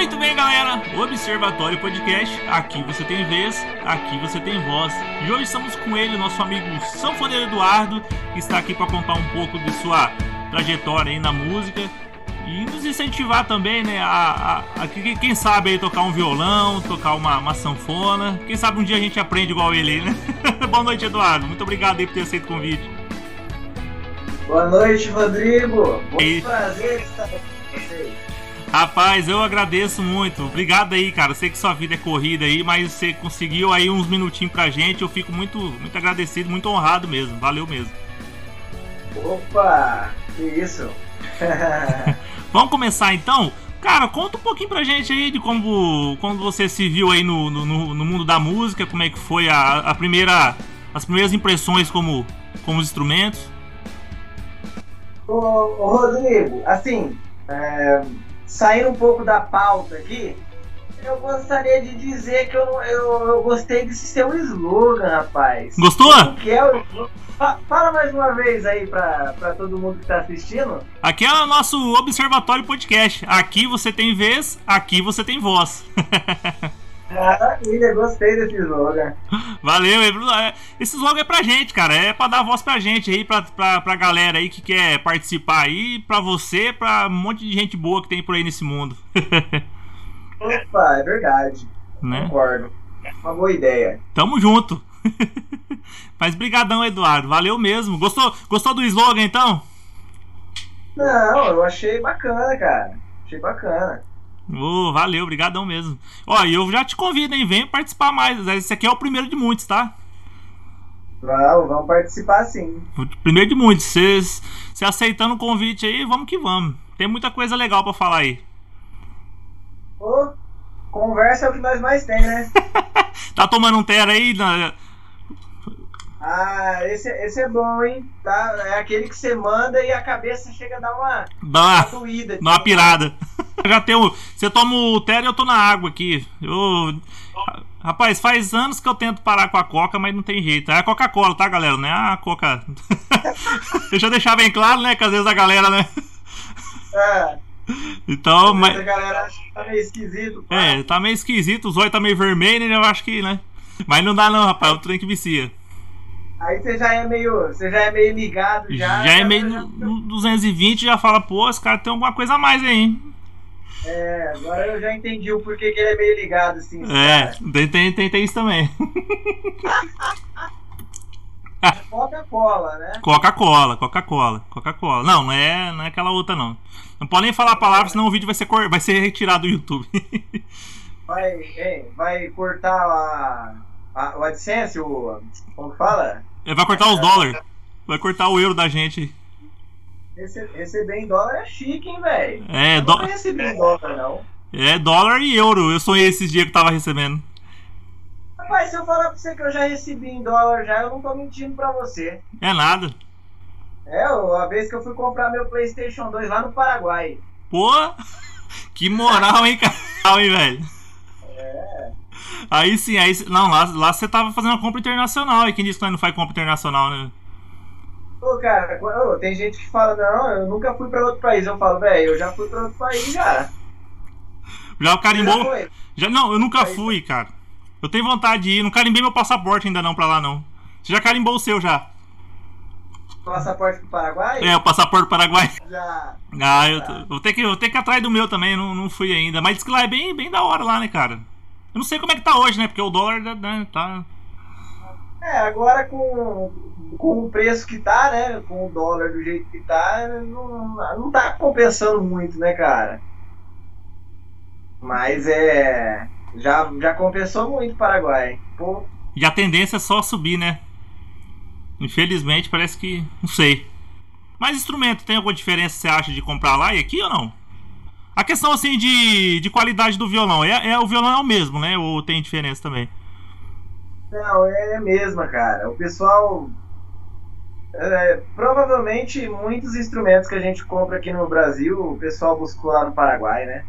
Muito bem, galera. Observatório Podcast. Aqui você tem vez, aqui você tem voz. E hoje estamos com ele, nosso amigo Sanfoneiro Eduardo, que está aqui para contar um pouco de sua trajetória aí na música e nos incentivar também, né? A, a, a quem sabe aí tocar um violão, tocar uma, uma, sanfona. Quem sabe um dia a gente aprende igual ele, né? Boa noite, Eduardo. Muito obrigado aí por ter aceito o convite. Boa noite, Rodrigo. Muito prazer estar aqui com vocês. Rapaz, eu agradeço muito. Obrigado aí, cara. Sei que sua vida é corrida aí, mas você conseguiu aí uns minutinhos pra gente. Eu fico muito, muito agradecido, muito honrado mesmo. Valeu mesmo. Opa, que isso. Vamos começar então? Cara, conta um pouquinho pra gente aí de como, como você se viu aí no, no, no mundo da música, como é que foi a, a primeira, as primeiras impressões como, como instrumentos. Ô, ô Rodrigo, assim, é, saindo um pouco da pauta aqui, eu gostaria de dizer que eu, eu, eu gostei desse seu slogan, rapaz. Gostou? Que é o Fala mais uma vez aí pra, pra todo mundo que tá assistindo. Aqui é o nosso Observatório Podcast. Aqui você tem vez, aqui você tem voz. Maravilha, gostei desse slogan. Valeu, é, esse slogan é pra gente, cara. É pra dar voz pra gente aí, pra, pra, pra galera aí que quer participar aí, pra você, pra um monte de gente boa que tem por aí nesse mundo. Opa, é verdade. Né? Concordo. Uma boa ideia. Tamo junto. Mas brigadão, Eduardo. Valeu mesmo. Gostou, gostou do slogan, então? Não, eu achei bacana, cara. Achei bacana. Oh, valeu, brigadão mesmo. Ó, e eu já te convido, hein? Vem participar mais. Esse aqui é o primeiro de muitos, tá? Vamos, vamos participar sim. Primeiro de muitos. Você aceitando o convite aí, vamos que vamos. Tem muita coisa legal para falar aí. Ô, conversa é o que nós mais tem, né? tá tomando um tera aí? Na... Ah, esse, esse é bom, hein? Tá, é aquele que você manda e a cabeça chega a dar uma, dá uma, uma doída. Dá uma pirada. Já tem o, você toma o Terra e eu tô na água aqui. Eu, rapaz, faz anos que eu tento parar com a Coca, mas não tem jeito. É a Coca-Cola, tá, galera? Não é a Coca. Deixa eu deixar bem claro, né? Que às vezes a galera, né? É. Então, mas. A galera acha que tá meio esquisito. Pá. É, tá meio esquisito, os olhos tá meio vermelho, né? Eu acho que, né? Mas não dá não, rapaz, o trem que vicia. Aí você já é meio. Você já é meio ligado já. Já é meio no 220 já fala, pô, esse cara tem alguma coisa a mais aí, hein? É, agora eu já entendi o porquê que ele é meio ligado, assim. É, tem, tem, tem, tem isso também. Coca-Cola, né? Coca-Cola, Coca-Cola, Coca-Cola. Não, não é, não é aquela outra, não. Não pode nem falar a palavra, senão o vídeo vai ser, vai ser retirado do YouTube. vai, hein, vai cortar a, a, o AdSense, o. Como fala? Ele vai cortar os dólares. Vai cortar o euro da gente. Receber em dólar é chique, hein, velho? É, dólar. Não receber em dólar, não. É dólar e euro. Eu sonhei esses dias que tava recebendo. Rapaz, se eu falar pra você que eu já recebi em dólar já, eu não tô mentindo pra você. É nada. É, a vez que eu fui comprar meu PlayStation 2 lá no Paraguai. Pô, que moral, hein, cara, hein, velho? É. Aí sim, aí. Não, lá, lá você tava fazendo compra internacional. E quem disse que não faz compra internacional, né? Pô, cara, tem gente que fala, não, eu nunca fui pra outro país. Eu falo, velho, eu já fui pra outro país já. Já carimbou? Já, já Não, eu nunca fui, cara. Eu tenho vontade de ir. Não carimbei meu passaporte ainda não pra lá, não. Você já carimbou o seu já? Passaporte pro Paraguai? É, o passaporte pro Paraguai. Já. Ah, eu, eu, vou ter que, eu vou ter que ir atrás do meu também, não, não fui ainda. Mas diz que lá é bem, bem da hora lá, né, cara? Eu não sei como é que tá hoje, né? Porque o dólar né, tá. É, agora com, com o preço que tá, né? Com o dólar do jeito que tá, não, não tá compensando muito, né, cara? Mas é. Já, já compensou muito o Paraguai. Pô. E a tendência é só subir, né? Infelizmente, parece que. Não sei. Mas instrumento, tem alguma diferença você acha de comprar lá e aqui ou não? A questão assim de, de qualidade do violão, é, é o violão é o mesmo, né? Ou tem diferença também? Não, é a mesma, cara. O pessoal. É, provavelmente muitos instrumentos que a gente compra aqui no Brasil, o pessoal buscou lá no Paraguai, né?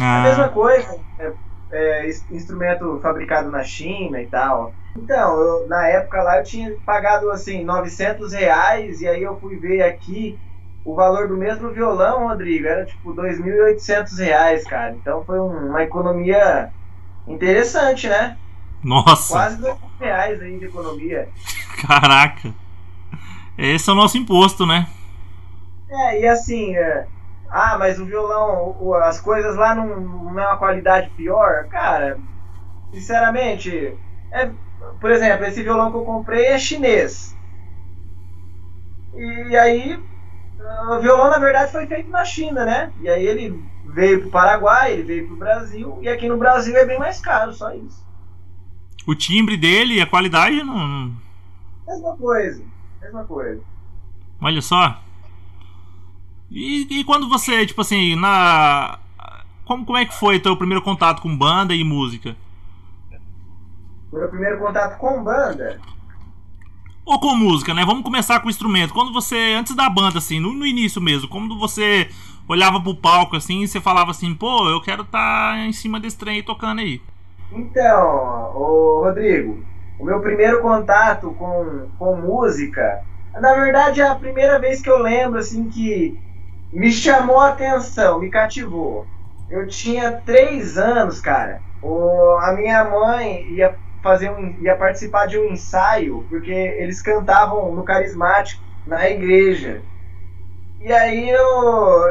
Ah. A mesma coisa, é, é, instrumento fabricado na China e tal. Então, eu, na época lá eu tinha pagado assim 900 reais e aí eu fui ver aqui o valor do mesmo violão, Rodrigo, era tipo R$ 2.800, cara. Então foi um, uma economia interessante, né? Nossa! Quase R$ reais aí de economia. Caraca! Esse é o nosso imposto, né? É, e assim, é, ah, mas o violão, o, as coisas lá não, não é uma qualidade pior? Cara, sinceramente, é, por exemplo, esse violão que eu comprei é chinês. E aí, o violão na verdade foi feito na China, né? E aí ele veio para o Paraguai, ele veio para o Brasil, e aqui no Brasil é bem mais caro, só isso. O timbre dele e a qualidade não. Mesma coisa, mesma coisa. Olha só. E, e quando você, tipo assim, na. Como, como é que foi teu primeiro contato com banda e música? Meu primeiro contato com banda? Ou com música, né? Vamos começar com o instrumento. Quando você, antes da banda, assim, no, no início mesmo, quando você olhava pro palco, assim, e você falava assim, pô, eu quero estar tá em cima desse trem aí tocando aí. Então, ô Rodrigo, o meu primeiro contato com, com música, na verdade é a primeira vez que eu lembro, assim, que me chamou a atenção, me cativou. Eu tinha três anos, cara. O, a minha mãe ia fazer um, ia participar de um ensaio porque eles cantavam no carismático na igreja. E aí eu,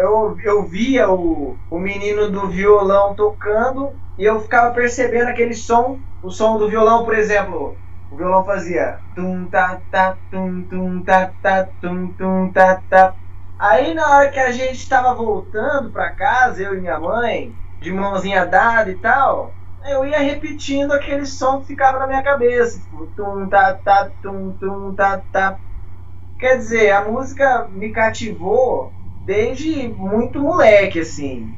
eu, eu via o, o menino do violão tocando e eu ficava percebendo aquele som, o som do violão, por exemplo, o violão fazia tum ta ta tum tum ta ta tum tum ta ta Aí na hora que a gente estava voltando para casa, eu e minha mãe, de mãozinha dada e tal, eu ia repetindo aquele som que ficava na minha cabeça, tipo, tum ta ta tum tum ta ta. Quer dizer, a música me cativou desde muito moleque assim.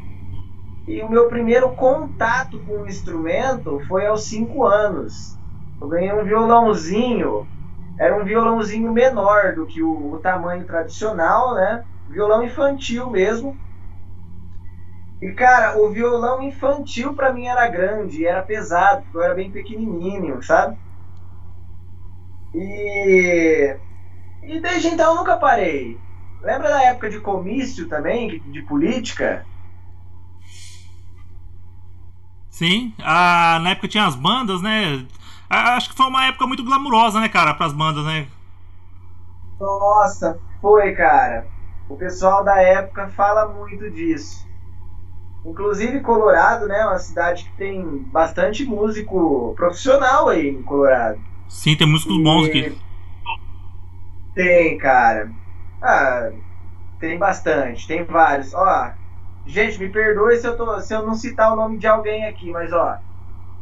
E o meu primeiro contato com o instrumento foi aos 5 anos. Eu ganhei um violãozinho, era um violãozinho menor do que o, o tamanho tradicional, né? violão infantil mesmo. E cara, o violão infantil para mim era grande, era pesado, porque eu era bem pequenininho, sabe? E e desde então eu nunca parei. Lembra da época de comício também, de política? Sim, a, na época tinha as bandas, né? A, acho que foi uma época muito glamurosa, né, cara, para as bandas, né? Nossa, foi, cara. O pessoal da época fala muito disso. Inclusive Colorado, né, é uma cidade que tem bastante músico profissional aí em Colorado. Sim, tem músicos e... bons aqui. Tem, cara. Ah, tem bastante, tem vários. Ó, gente, me perdoe se eu, tô, se eu não citar o nome de alguém aqui, mas ó,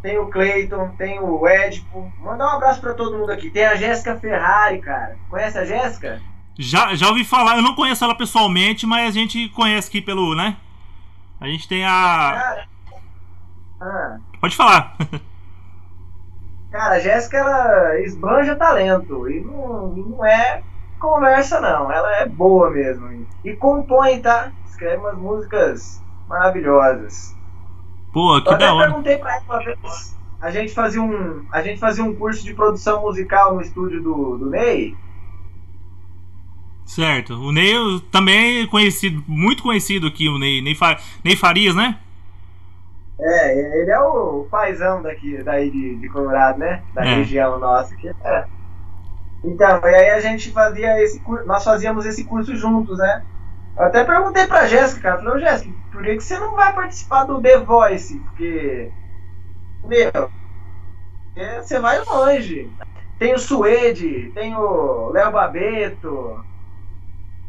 tem o Cleiton, tem o Edipo. Mandar um abraço para todo mundo aqui. Tem a Jéssica Ferrari, cara. Conhece a Jéssica? Já, já ouvi falar, eu não conheço ela pessoalmente, mas a gente conhece aqui pelo, né? A gente tem a. Ah. Pode falar. Cara, a Jéssica, ela esbanja talento. E não, não é conversa, não. Ela é boa mesmo. E compõe, tá? Escreve umas músicas maravilhosas. Pô, que eu da hora. Eu perguntei pra ela uma vez. A gente fazia um, a gente fazia um curso de produção musical no estúdio do, do Ney. Certo. O Ney também é conhecido, muito conhecido aqui, o Ney. Ney, Ney Farias, né? É, ele é o paizão daqui, daí de, de Colorado, né? Da é. região nossa aqui. É. Então, e aí a gente fazia esse curso, nós fazíamos esse curso juntos, né? Eu até perguntei pra Jéssica, cara, falei, Jéssica, por que, que você não vai participar do The Voice? Porque, meu, é, você vai longe. Tem o Suede, tem o Léo Babeto,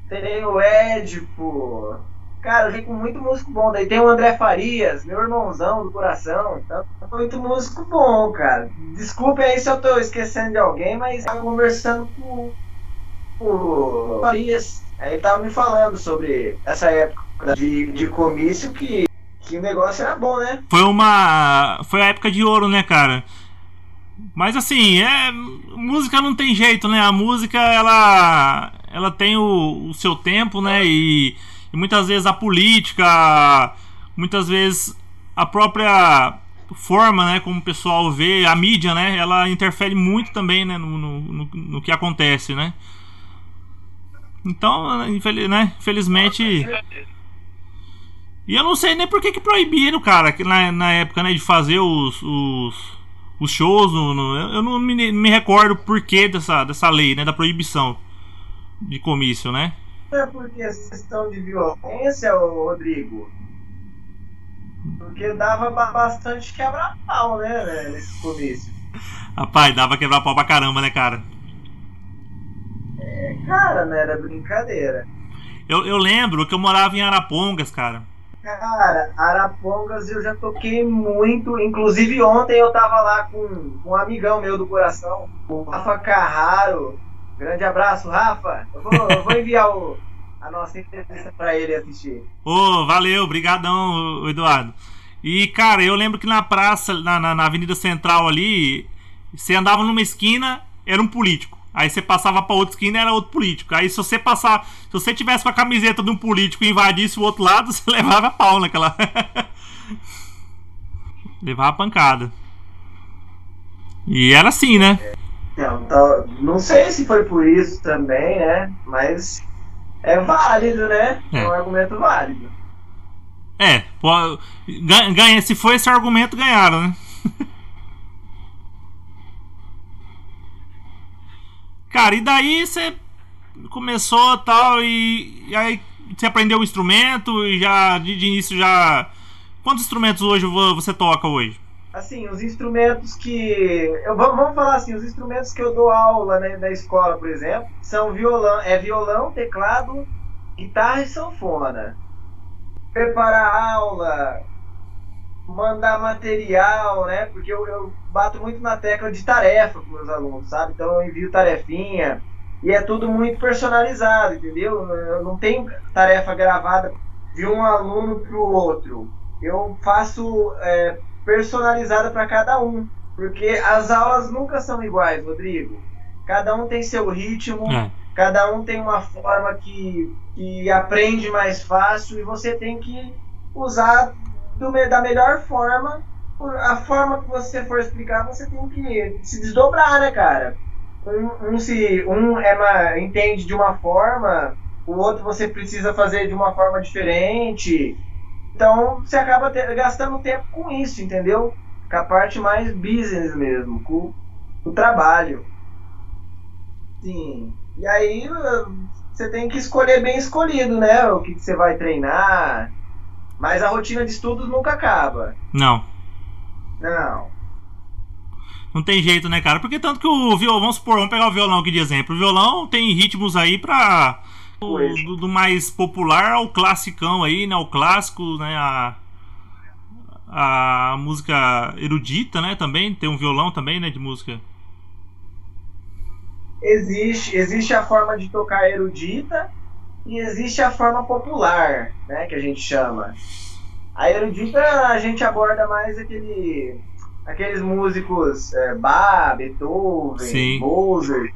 tem o Edipo. Cara, eu vi com muito músico bom. Daí tem o André Farias, meu irmãozão do coração. Então, muito músico bom, cara. Desculpe aí se eu tô esquecendo de alguém, mas tava conversando com o Farias. Aí ele tava me falando sobre essa época de, de comício que, que o negócio era bom, né? Foi uma. Foi a época de ouro, né, cara? Mas assim, é música não tem jeito, né? A música ela ela tem o, o seu tempo, né? E, e, muitas vezes a política, muitas vezes a própria forma, né? Como o pessoal vê, a mídia, né? Ela interfere muito também, né? No, no, no, que acontece, né? Então, infeliz, né? infelizmente. E eu não sei nem por que, que proibiram, cara, na, na época, né, de fazer os, os, os shows. No, no, eu não me, me recordo por que dessa, dessa lei, né, da proibição de comício, né? É porque essa questão de violência, Rodrigo, porque dava bastante quebra-pau, né, né, nesse comício. Rapaz, dava quebra-pau pra caramba, né, cara? É, cara, não era brincadeira. Eu, eu lembro que eu morava em Arapongas, cara. Cara, Arapongas eu já toquei muito. Inclusive ontem eu tava lá com, com um amigão meu do coração, o Rafa Carraro. Grande abraço, Rafa. Eu vou, eu vou enviar o, a nossa entrevista pra ele assistir. Ô, oh, valeu, brigadão, Eduardo. E, cara, eu lembro que na praça, na, na, na Avenida Central ali, você andava numa esquina, era um político. Aí você passava pra outra esquina era outro político. Aí se você passar. Se você tivesse com a camiseta de um político e invadisse o outro lado, você levava pau naquela. levava pancada. E era assim, né? Não, tá, não sei se foi por isso também, né? Mas é válido, né? É, é um argumento válido. É, ganha, se foi esse argumento, ganharam, né? Cara, e daí você começou tal e, e aí você aprendeu o instrumento e já de, de, início já quantos instrumentos hoje você toca hoje? Assim, os instrumentos que eu vamos falar assim, os instrumentos que eu dou aula né, na escola, por exemplo, são violão, é violão, teclado, guitarra e sanfona. Preparar aula, mandar material, né? Porque eu, eu bato muito na tecla de tarefa com meus alunos, sabe? Então eu envio tarefinha e é tudo muito personalizado, entendeu? Eu não tenho tarefa gravada de um aluno para o outro. Eu faço é, personalizada para cada um, porque as aulas nunca são iguais, Rodrigo. Cada um tem seu ritmo, é. cada um tem uma forma que, que aprende mais fácil e você tem que usar do, da melhor forma. A forma que você for explicar, você tem que se desdobrar, né, cara? Um, um se um é uma, entende de uma forma, o outro você precisa fazer de uma forma diferente. Então você acaba gastando tempo com isso, entendeu? Com a parte mais business mesmo, com o trabalho. Sim. E aí você tem que escolher bem escolhido, né? O que, que você vai treinar mas a rotina de estudos nunca acaba. Não. Não. Não tem jeito, né, cara? Porque tanto que o violão, vamos supor, vamos pegar o violão aqui de exemplo. O violão tem ritmos aí pra. Do, do, mais popular ao classicão aí, né? O clássico, né? A, a música erudita, né? Também tem um violão também, né? De música. Existe, existe a forma de tocar erudita e existe a forma popular, né, que a gente chama. A erudita a gente aborda mais aquele, aqueles músicos é, Bach, Beethoven, sim. Mozart,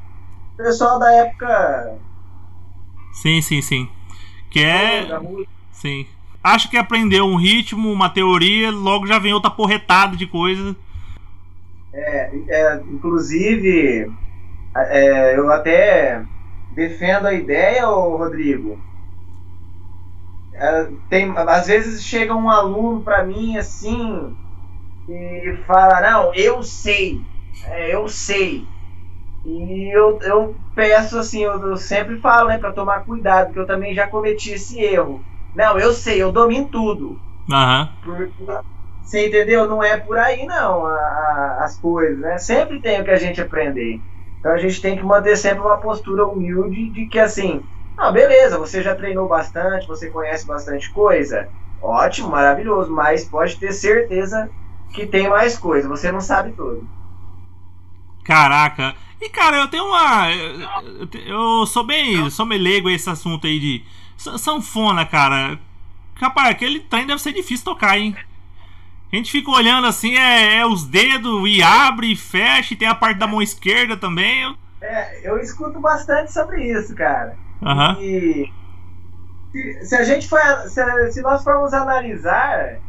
pessoal da época. Sim, sim, sim. Que é. Sim. Acho que aprendeu um ritmo, uma teoria, logo já vem outra porretada de coisa. É, é inclusive, é, eu até defendo a ideia, ô Rodrigo. É, tem, às vezes chega um aluno para mim assim e fala, não, eu sei, é, eu sei. E eu, eu peço assim, eu, eu sempre falo, né, para tomar cuidado, porque eu também já cometi esse erro. Não, eu sei, eu domino tudo. Uhum. Porque, você entendeu? Não é por aí não a, a, as coisas, né? Sempre tem o que a gente aprender. Então a gente tem que manter sempre uma postura humilde de que assim, ah, beleza, você já treinou bastante, você conhece bastante coisa, ótimo, maravilhoso, mas pode ter certeza que tem mais coisa, você não sabe tudo. Caraca, e cara, eu tenho uma. Eu, eu sou bem. Sou meio leigo esse assunto aí de. Sanfona, cara. Rapaz, aquele trem deve ser difícil tocar, hein? A gente fica olhando assim, é, é, os dedos e abre e fecha, e tem a parte da mão esquerda também. É, eu escuto bastante sobre isso, cara. Uhum. E se, se a gente for, se, se, nós formos analisar,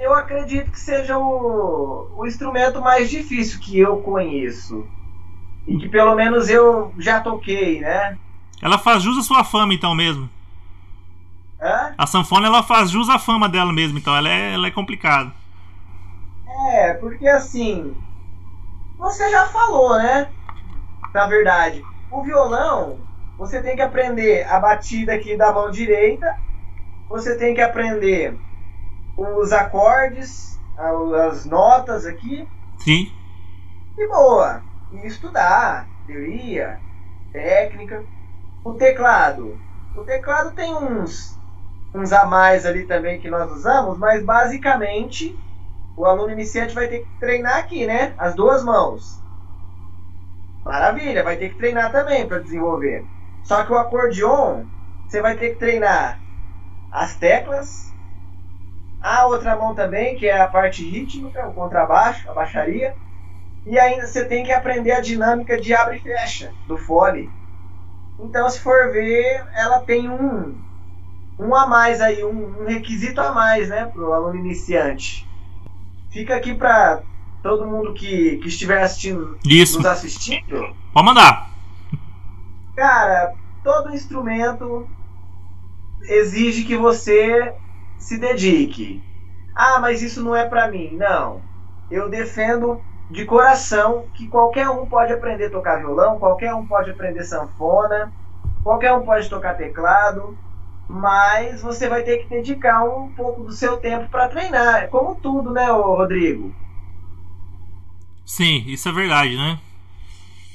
eu acredito que seja o, o instrumento mais difícil que eu conheço. E que pelo menos eu já toquei, né? Ela faz jus à sua fama, então, mesmo. Hã? A sanfona, ela faz jus à fama dela mesmo, então ela é, ela é complicada. É, porque assim. Você já falou, né? Na verdade. O violão, você tem que aprender a batida aqui da mão direita. Você tem que aprender os acordes, as notas aqui. Sim. E boa. E estudar. Teoria, técnica. O teclado. O teclado tem uns, uns a mais ali também que nós usamos, mas basicamente o aluno iniciante vai ter que treinar aqui, né? As duas mãos. Maravilha, vai ter que treinar também para desenvolver. Só que o acordeon, você vai ter que treinar as teclas, a outra mão também, que é a parte rítmica, o contrabaixo, a baixaria. E ainda você tem que aprender a dinâmica de abre e fecha do fole. Então, se for ver, ela tem um, um a mais aí, um, um requisito a mais, né, para o aluno iniciante. Fica aqui para todo mundo que, que estiver assistindo, Isso. nos assistindo, Pode mandar. cara, todo instrumento exige que você se dedique. Ah, mas isso não é para mim. Não. Eu defendo de coração que qualquer um pode aprender a tocar violão, qualquer um pode aprender sanfona, qualquer um pode tocar teclado, mas você vai ter que dedicar um pouco do seu tempo para treinar. É Como tudo, né, Rodrigo? Sim, isso é verdade, né?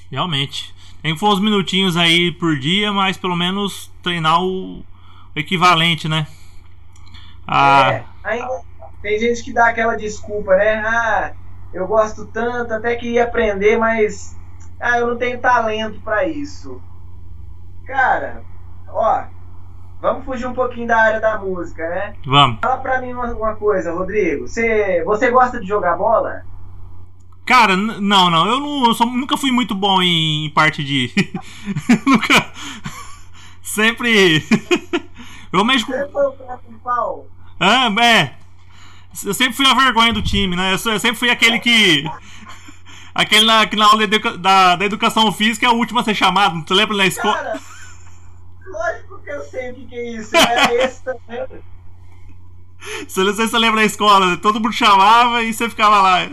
Realmente. Tem que for uns minutinhos aí por dia, mas pelo menos treinar o equivalente, né? Ah, É, ainda tem gente que dá aquela desculpa, né? Ah, eu gosto tanto, até queria aprender, mas ah, eu não tenho talento para isso. Cara, ó, vamos fugir um pouquinho da área da música, né? vamos. Fala pra mim uma, uma coisa, Rodrigo. Você, você gosta de jogar bola? Cara, não, não. Eu, não, eu só- nunca fui muito bom em, em parte de. nunca. Sempre. eu mexo com. Você foi o cara principal? Ah, é. Eu sempre fui a vergonha do time, né? Eu, sou- eu sempre fui aquele que. Aquele na, que na aula de da, da educação física é o último a ser chamado. Você lembra na escola? Cara, lógico que eu sei o que, é isso. Era esse também. Você não sei se você lembra na escola. Todo mundo chamava e você ficava lá.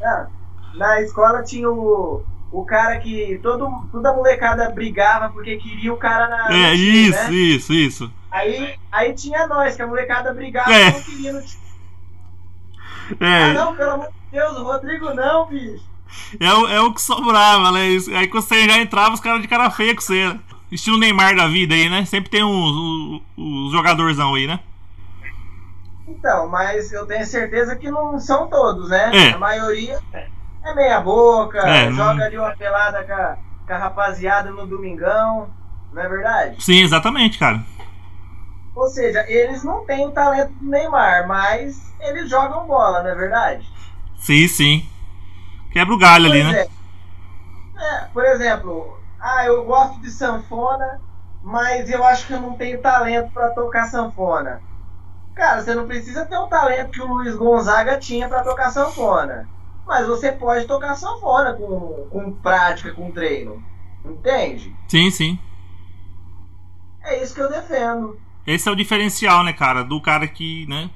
Ah, na escola tinha o, o cara que todo, toda molecada brigava porque queria o cara na. É, isso, né? isso, isso. Aí, aí tinha nós, que a molecada brigava É. não queria no time. Ah, É, não, pelo amor de Deus, o Rodrigo não, bicho. é, o, é o que sobrava, né? Aí quando você já entrava, os caras de cara feia com você. né? Estilo Neymar da vida aí, né? Sempre tem uns, uns, jogadorzão aí, né? Então, mas eu tenho certeza que não são todos, né? É. A maioria é meia boca, É, não- joga ali uma pelada com a, com a rapaziada no domingão, não é verdade? Sim, exatamente, cara. Ou seja, eles não têm o talento do Neymar, mas eles jogam bola, não é verdade? Sim, sim. Quebra o galho ali, Pois né? é. É, por exemplo, ah, eu gosto de sanfona, mas eu acho que eu não tenho talento para tocar sanfona. Cara, você não precisa ter o talento que o Luiz Gonzaga tinha para tocar sanfona. Mas você pode tocar sanfona com, com prática, com treino. Entende? Sim, sim. É isso que eu defendo. Esse é o diferencial, né, cara? Do cara que, né,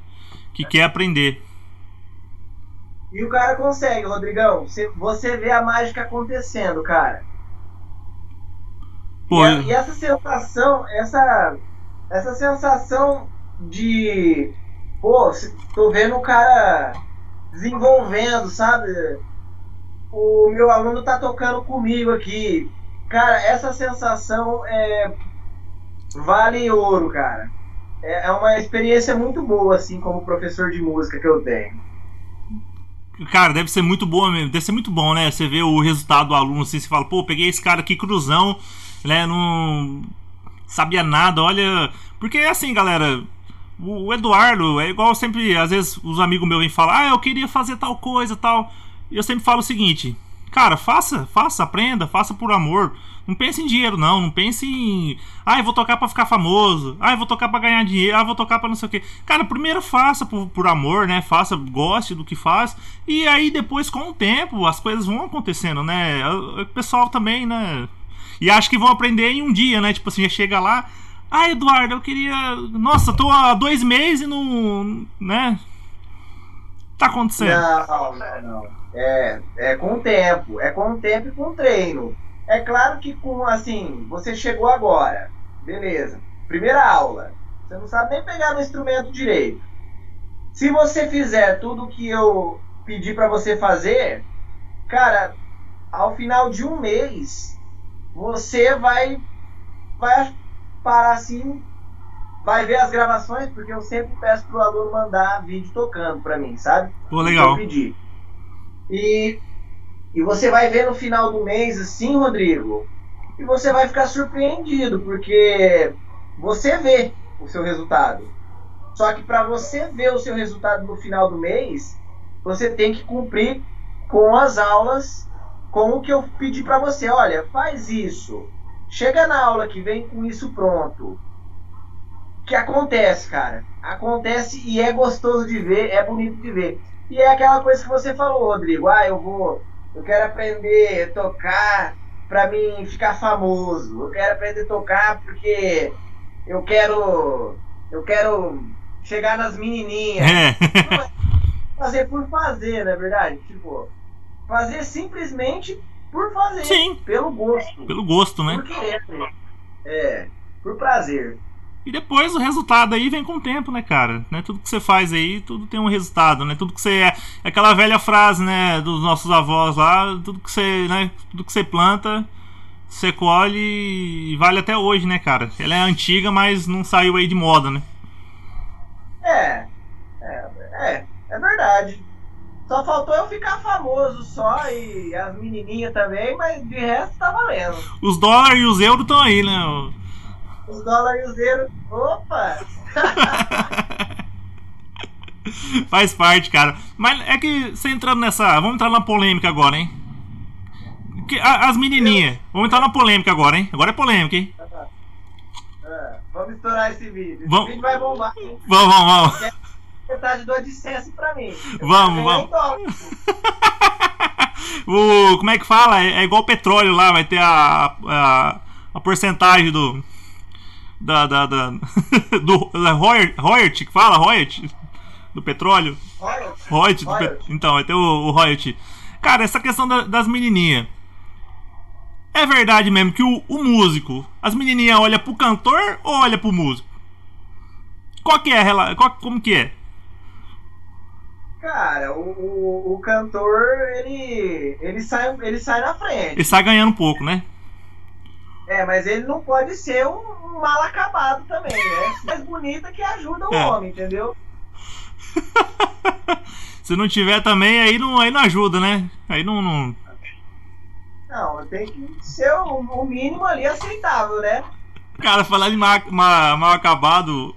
que quer aprender. E o cara consegue, Rodrigão. Você, vê a mágica acontecendo, cara. Pô, E, e essa sensação, essa, essa sensação de, pô, tô vendo o cara desenvolvendo, sabe? O meu aluno tá tocando comigo aqui. Cara, essa sensação é vale ouro, cara. É, é uma experiência muito boa, assim, como professor de música que eu tenho. Cara, deve ser muito bom mesmo. Deve ser muito bom, né? Você vê o resultado do aluno assim, você fala, pô, peguei esse cara aqui cruzão, né? Não sabia nada, olha. Porque assim, galera, o Eduardo é igual sempre, às vezes os amigos meus vêm falar, ah, eu queria fazer tal coisa tal. E eu sempre falo o seguinte, cara, faça, faça, aprenda, faça por amor. Não pense em dinheiro, não. Não pense em. Ah, eu vou tocar pra ficar famoso. Ah, eu vou tocar pra ganhar dinheiro. Ah, eu vou tocar pra não sei o quê. Cara, primeiro faça por, por amor, né? Faça, goste do que faz. E aí depois, com o tempo, as coisas vão acontecendo, né? O pessoal também, né? E acho que vão aprender em um dia, né? Tipo assim, já chega lá. Ah, Eduardo, eu queria. Nossa, tô há dois meses e não. né? Tá acontecendo. Não, não, não. É, é com o tempo. É com o tempo e com o treino. É claro que com assim, você chegou agora. Beleza. Primeira aula. Você não sabe nem pegar no instrumento direito. Se você fizer tudo que eu pedi para você fazer, cara, ao final de um mês, você vai, vai parar assim, vai ver as gravações, porque eu sempre peço pro aluno mandar vídeo tocando para mim, sabe? Pô, legal. Eu pedi. E, e você vai ver no final do mês, assim, Rodrigo, e você vai ficar surpreendido, porque você vê o seu resultado. Só que para você ver o seu resultado no final do mês, você tem que cumprir com as aulas, com o que eu pedi para você. Olha, faz isso. Chega na aula que vem com isso pronto. Que acontece, cara. Acontece e é gostoso de ver, é bonito de ver. E é aquela coisa que você falou, Rodrigo. Ah, eu vou, eu quero aprender a tocar para mim ficar famoso. Eu quero aprender a tocar porque eu quero, eu quero chegar nas menininhas. É. fazer por fazer, não é verdade? Tipo, fazer simplesmente por fazer. Sim. Pelo gosto. Pelo gosto, né? Por querer. É, por prazer. E depois o resultado aí vem com o tempo, né, cara? Né? Tudo que você faz aí, tudo tem um resultado, né? Tudo que você é, é aquela velha frase, né, dos nossos avós lá, tudo que você, né, tudo que você planta, você colhe e vale até hoje, né, cara? Ela é antiga, mas não saiu aí de moda, né? É. É, é, é verdade. Só faltou eu ficar famoso só e as menininhas também, mas de resto tá valendo. Os dólares e os euros estão aí, né? Os dólares e euros. Opa! Faz parte, cara. Mas é que você entrando nessa. Vamos entrar na polêmica agora, hein? Que, a, as menininhas. Vamos entrar na polêmica agora, hein? Agora é polêmica, hein? É, vamos estourar esse vídeo. Esse Vamos- vídeo vai bombar. hein? Vamos, vamos, vamos. Metade do AdSense pra mim. Eu Vamos, vamos. O, como é que fala? É, é igual petróleo lá, vai ter a, a, a porcentagem do. Da. da, da do. Da que fala? Royalty? Do petróleo? Olha, Royalty. pet- Então, vai ter o, o royalty. Cara, essa questão da- das menininhas. É verdade mesmo que o, o músico, as menininhas olham pro cantor ou olha pro músico? Qual que é qual, Como que é? Cara, o, o, o cantor, ele, ele, sai, ele sai na frente. Ele sai ganhando um pouco, né? É, mas ele não pode ser um, mal acabado também, né? Mais bonita que ajuda o É. homem, entendeu? Se não tiver também, aí não, aí não ajuda, né? Aí não. não... Não, tem que ser o, o mínimo ali aceitável, né? Cara, falar de mal, mal, mal acabado.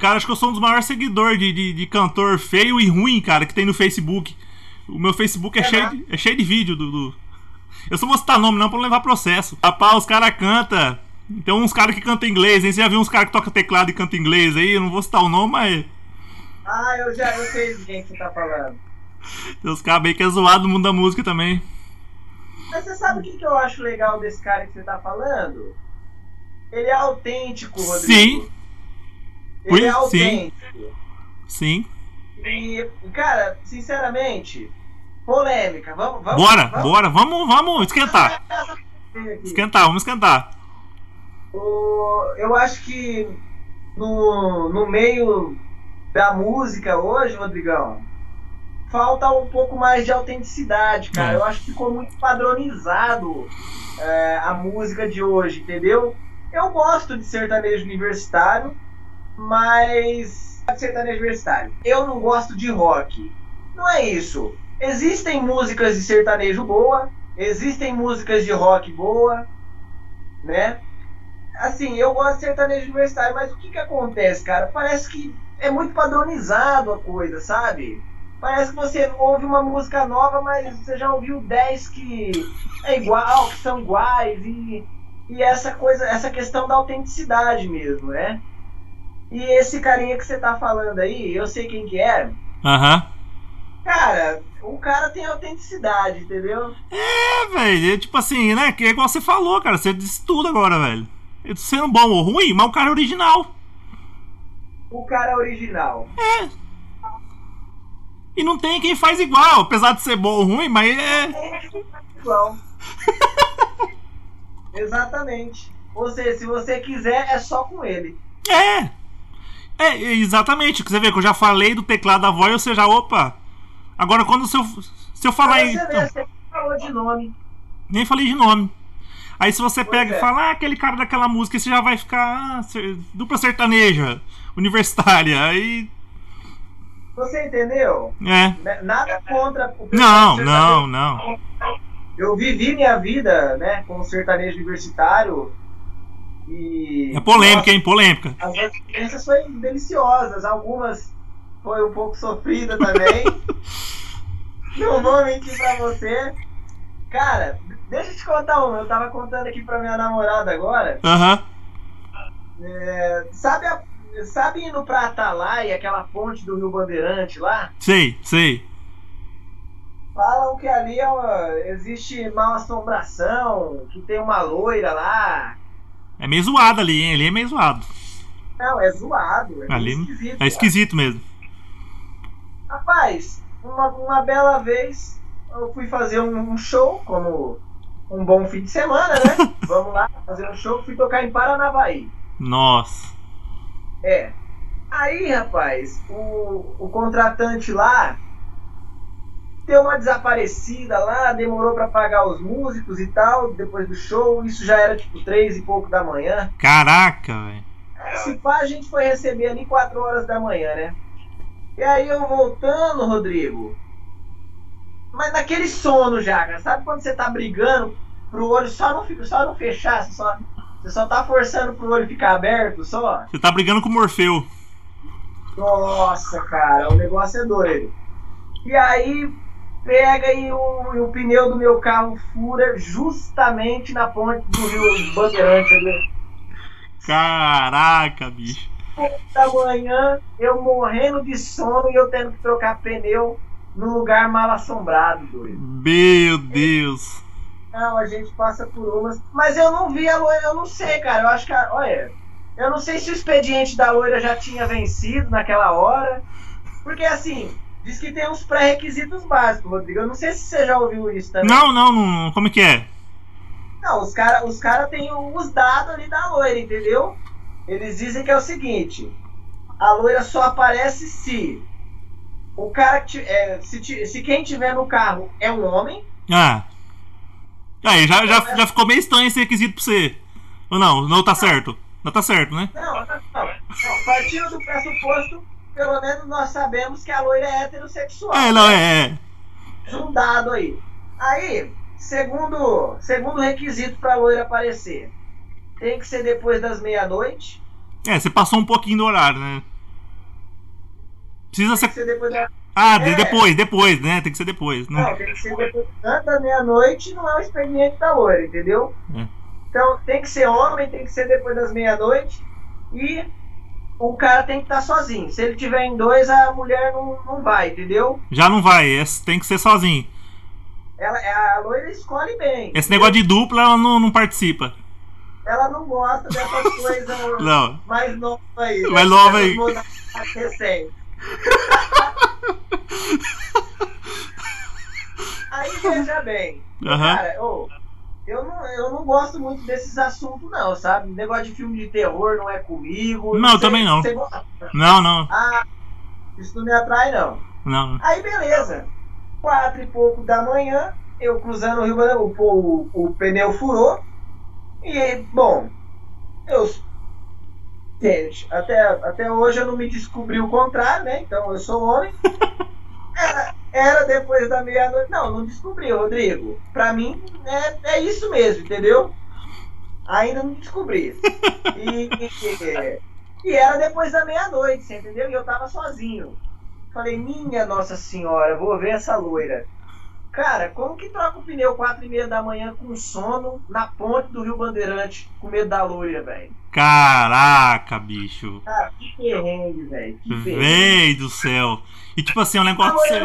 Cara, acho que eu sou um dos maiores seguidores de, de, de cantor feio e ruim, cara, que tem no Facebook. O meu Facebook é, É cheio, de, é cheio de vídeo do. do- Eu só vou citar nome não pra não levar processo. Rapaz, os caras cantam. Tem uns caras que cantam inglês, hein? Você já viu uns caras que tocam teclado e cantam inglês aí? Eu não vou citar o nome, mas. Ah, eu já eu sei de quem que você tá falando. Tem uns caras bem que é zoado no mundo da música também. Mas você sabe o que, que eu acho legal desse cara que você tá falando? Ele é autêntico, Rodrigo. Sim. Ele é Sim. autêntico. Sim. E, cara, sinceramente, polêmica. Vamos, vamos, Bora, vamos bora, vamos, vamos esquentar. Esquentar, vamos esquentar. O- eu acho que no, no meio da música hoje, Rodrigão, falta um pouco mais de autenticidade, cara. É. Eu acho que ficou muito padronizado é, a música de hoje, entendeu? Eu gosto de sertanejo universitário, mas. sertanejo universitário. Eu não gosto de rock. Não é isso. Existem músicas de sertanejo boa, existem músicas de rock boa, né? Assim, eu gosto de sertanejo universitário, mas o que que acontece, cara? Parece que é muito padronizado a coisa, sabe? Parece que você ouve uma música nova, mas você já ouviu 10 que é igual, que são iguais, e, e essa coisa, essa questão da autenticidade mesmo, né? E esse carinha que você tá falando aí, eu sei quem que é. Aham. Cara, o cara tem autenticidade, entendeu? É, velho. É tipo assim, né? Que é igual você falou, cara. Você disse tudo agora, velho. Sendo bom ou ruim, mas o cara é original. O cara é original. É. E não tem quem faz igual, apesar de ser bom ou ruim, mas é. Igual. Exatamente. Ou seja, se você quiser, é só com ele. É. É, exatamente. Você vê que eu já falei do teclado da voz, ou seja, opa. Agora quando se eu, se eu falar Aí você vê, você falou de nome. Nem falei de nome. Aí se você Pois pega é. e fala, ah, aquele cara daquela música, você já vai ficar ah, dupla sertaneja, universitária. Aí. Você entendeu? É. Né? Nada contra o Não, não, não. Eu vivi minha vida, né, como sertanejo universitário. E. É polêmica, Nossa, hein? Polêmica. As experiências foram deliciosas, algumas foi um pouco sofrida também. Não vou mentir pra você. Cara, deixa eu te contar uma. Eu tava contando aqui pra minha namorada agora. Aham. É, sabe, a, sabe indo pra Atalaia, aquela ponte do Rio Bandeirante lá? Sei, sei. Falam que ali é uma- existe mal assombração, que tem uma loira lá. É meio zoado ali, hein? Ali é meio zoado. Não, é zoado. É Ali esquisito. É esquisito mesmo. Rapaz, uma, uma bela vez eu fui fazer um, um show, como um bom fim de semana, né? Vamos lá, fazer um show, fui tocar em Paranavaí. Nossa. É. Aí, rapaz, o, o contratante lá deu uma desaparecida lá, demorou pra pagar os músicos e tal, depois do show, isso já era tipo três e pouco da manhã. Caraca, velho. Se pá, a gente foi receber ali 4 horas da manhã, né? E aí eu voltando, Rodrigo. Mas naquele sono já, cara. Sabe quando você tá brigando pro olho só não, fica- só não fechar? Você só, você só tá forçando pro olho ficar aberto só? Você tá brigando com o Morfeu. Nossa, cara, o negócio é doido. E aí pega e o, e o pneu do meu carro fura justamente na ponte do Rio Bandeirante ali. Caraca, bicho. Da manhã, eu morrendo de sono e eu tendo que trocar pneu num lugar mal assombrado, doido. Meu Deus. Não, a gente passa por umas. Mas eu não vi a loira, eu não sei, cara. Eu acho que. a- Olha, eu não sei se o expediente da loira já tinha vencido naquela hora. Porque assim, diz que tem uns pré-requisitos básicos, Rodrigo. Eu não sei se você já ouviu isso também. Não, não, não. Como é que é? Não, os caras os cara têm os dados ali da loira, entendeu? Eles dizem que é o seguinte: a loira só aparece se o cara é, se, se quem tiver no carro é um homem. Ah. Aí, já, já, já ficou meio estranho esse requisito pra você. Ou não? Não tá certo. Não tá certo, né? Não, não, não. não partindo do pressuposto, pelo menos nós sabemos que a loira é heterossexual. É, não, é, é. Um dado aí. Aí, segundo, segundo requisito pra loira aparecer, tem que ser depois das meia-noite. É, você passou um pouquinho do horário, né? Precisa Tem que ser. ser depois da Ah, É. depois, depois, né? Tem que ser depois. Não. Não, tem que ser depois antes da meia-noite, não é o expediente da loira, entendeu? É. Então tem que ser homem, tem que ser depois das meia-noite e o cara tem que estar sozinho. Se ele tiver em dois, a mulher não, não vai, entendeu? Já não vai, esse tem que ser sozinho. Ela, a loira escolhe bem. Esse negócio de dupla ela não, não participa. Ela não gosta dessas coisas Não. mais novas aí. Mais nova aí. recentes. aí veja bem. Cara, ô, eu, não, eu não gosto muito desses assuntos, não, sabe? Negócio de filme de terror não é comigo. Não, sei- também não. Não, não, Ah, isso não me atrai, não. não. Aí, beleza. Quatro e pouco da manhã, eu cruzando o Rio Bandeira, o, o, o pneu furou. E, bom, eu. Gente, até, até hoje eu não me descobri o contrário, né? Então eu sou homem. Era, era depois da meia-noite. Não, não descobri, Rodrigo. Pra mim é, é isso mesmo, entendeu? Ainda não descobri. E, e, e era depois da meia-noite, entendeu? E eu tava sozinho. Falei, minha Nossa Senhora, vou ver essa loira. Cara, como que troca o pneu 4 e meia da manhã com sono na ponte do Rio Bandeirante com medo da loira, velho? Caraca, bicho. Cara, que perrengue, velho. Véi do céu. E tipo assim, é um negócio. que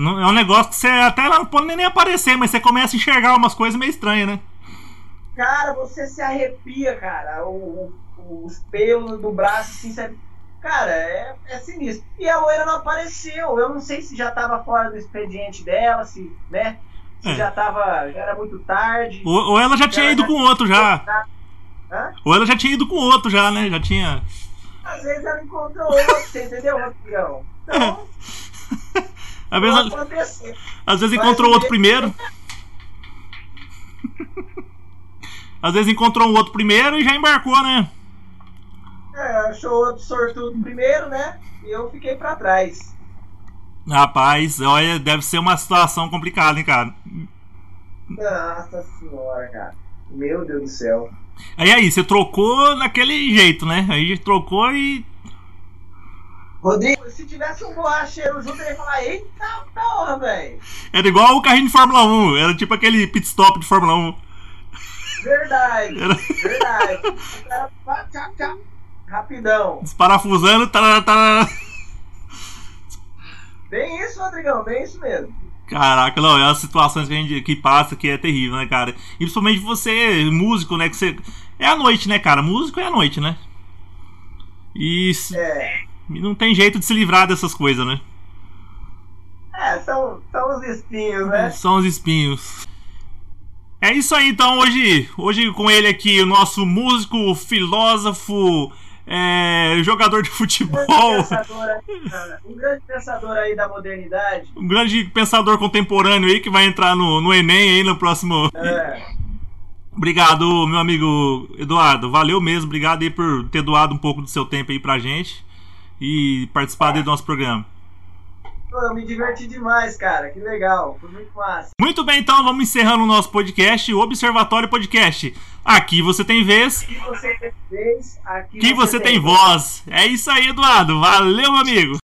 não, Hã? É um negócio que você até lá não pode nem aparecer, mas você começa a enxergar umas coisas meio estranhas, né? Cara, você se arrepia, cara. O, o- os pelos do braço, assim, você... Cara, é, é sinistro. E a loira não apareceu. Eu não sei se já tava fora do expediente dela, se, né? Se É. já tava. Já era muito tarde. Ou, ou ela já tinha ido com outro já. Hã? Ou ela já tinha ido com outro já, né? Já tinha. Às vezes ela encontrou outro, você entendeu, Rodrigão? Então, Às vezes, acontecer. às vezes encontrou o outro primeiro. Às vezes encontrou um outro primeiro e já embarcou, né? É, achou outro sortudo primeiro, né? E eu fiquei pra trás. Rapaz, olha, deve ser uma situação complicada, hein, cara. Nossa senhora, cara. Meu Deus do céu. Aí aí, você trocou daquele jeito, né? Aí trocou e. Rodrigo, se tivesse um borracheiro junto, ele ia falar: Eita porra, velho. Era igual o carrinho de Fórmula 1. Era tipo aquele pit stop de Fórmula 1. Verdade, Era- verdade. O cara, pá, tchá, tchá, rapidão. Desparafusando, tá, tá. Bem isso, Rodrigão, bem isso mesmo. Caraca, não, é as situações que a gente que passa que é terrível, né, cara? E principalmente você, músico, né? Que você. É a noite, né, cara? Músico é a noite, né? E É, não tem jeito de se livrar dessas coisas, né? é são, são os espinhos, né? São os espinhos. É isso aí, então, hoje, hoje com ele aqui, o nosso músico, filósofo, é, jogador de Um grande, futebol, pensador aí, um grande pensador aí da modernidade. um grande pensador contemporâneo aí que vai entrar no, no Enem aí no próximo. É, Obrigado, meu amigo Eduardo. Valeu mesmo, obrigado aí por ter doado um pouco do seu tempo aí pra gente e participar aí do nosso programa. Pô, eu me diverti demais, cara. Que legal. Foi muito massa. Muito bem, então vamos encerrando o nosso podcast, o Observatório Podcast. Aqui você tem vez, Aqui você tem vez, aqui aqui você tem voz. É isso aí, Eduardo. Valeu, meu amigo.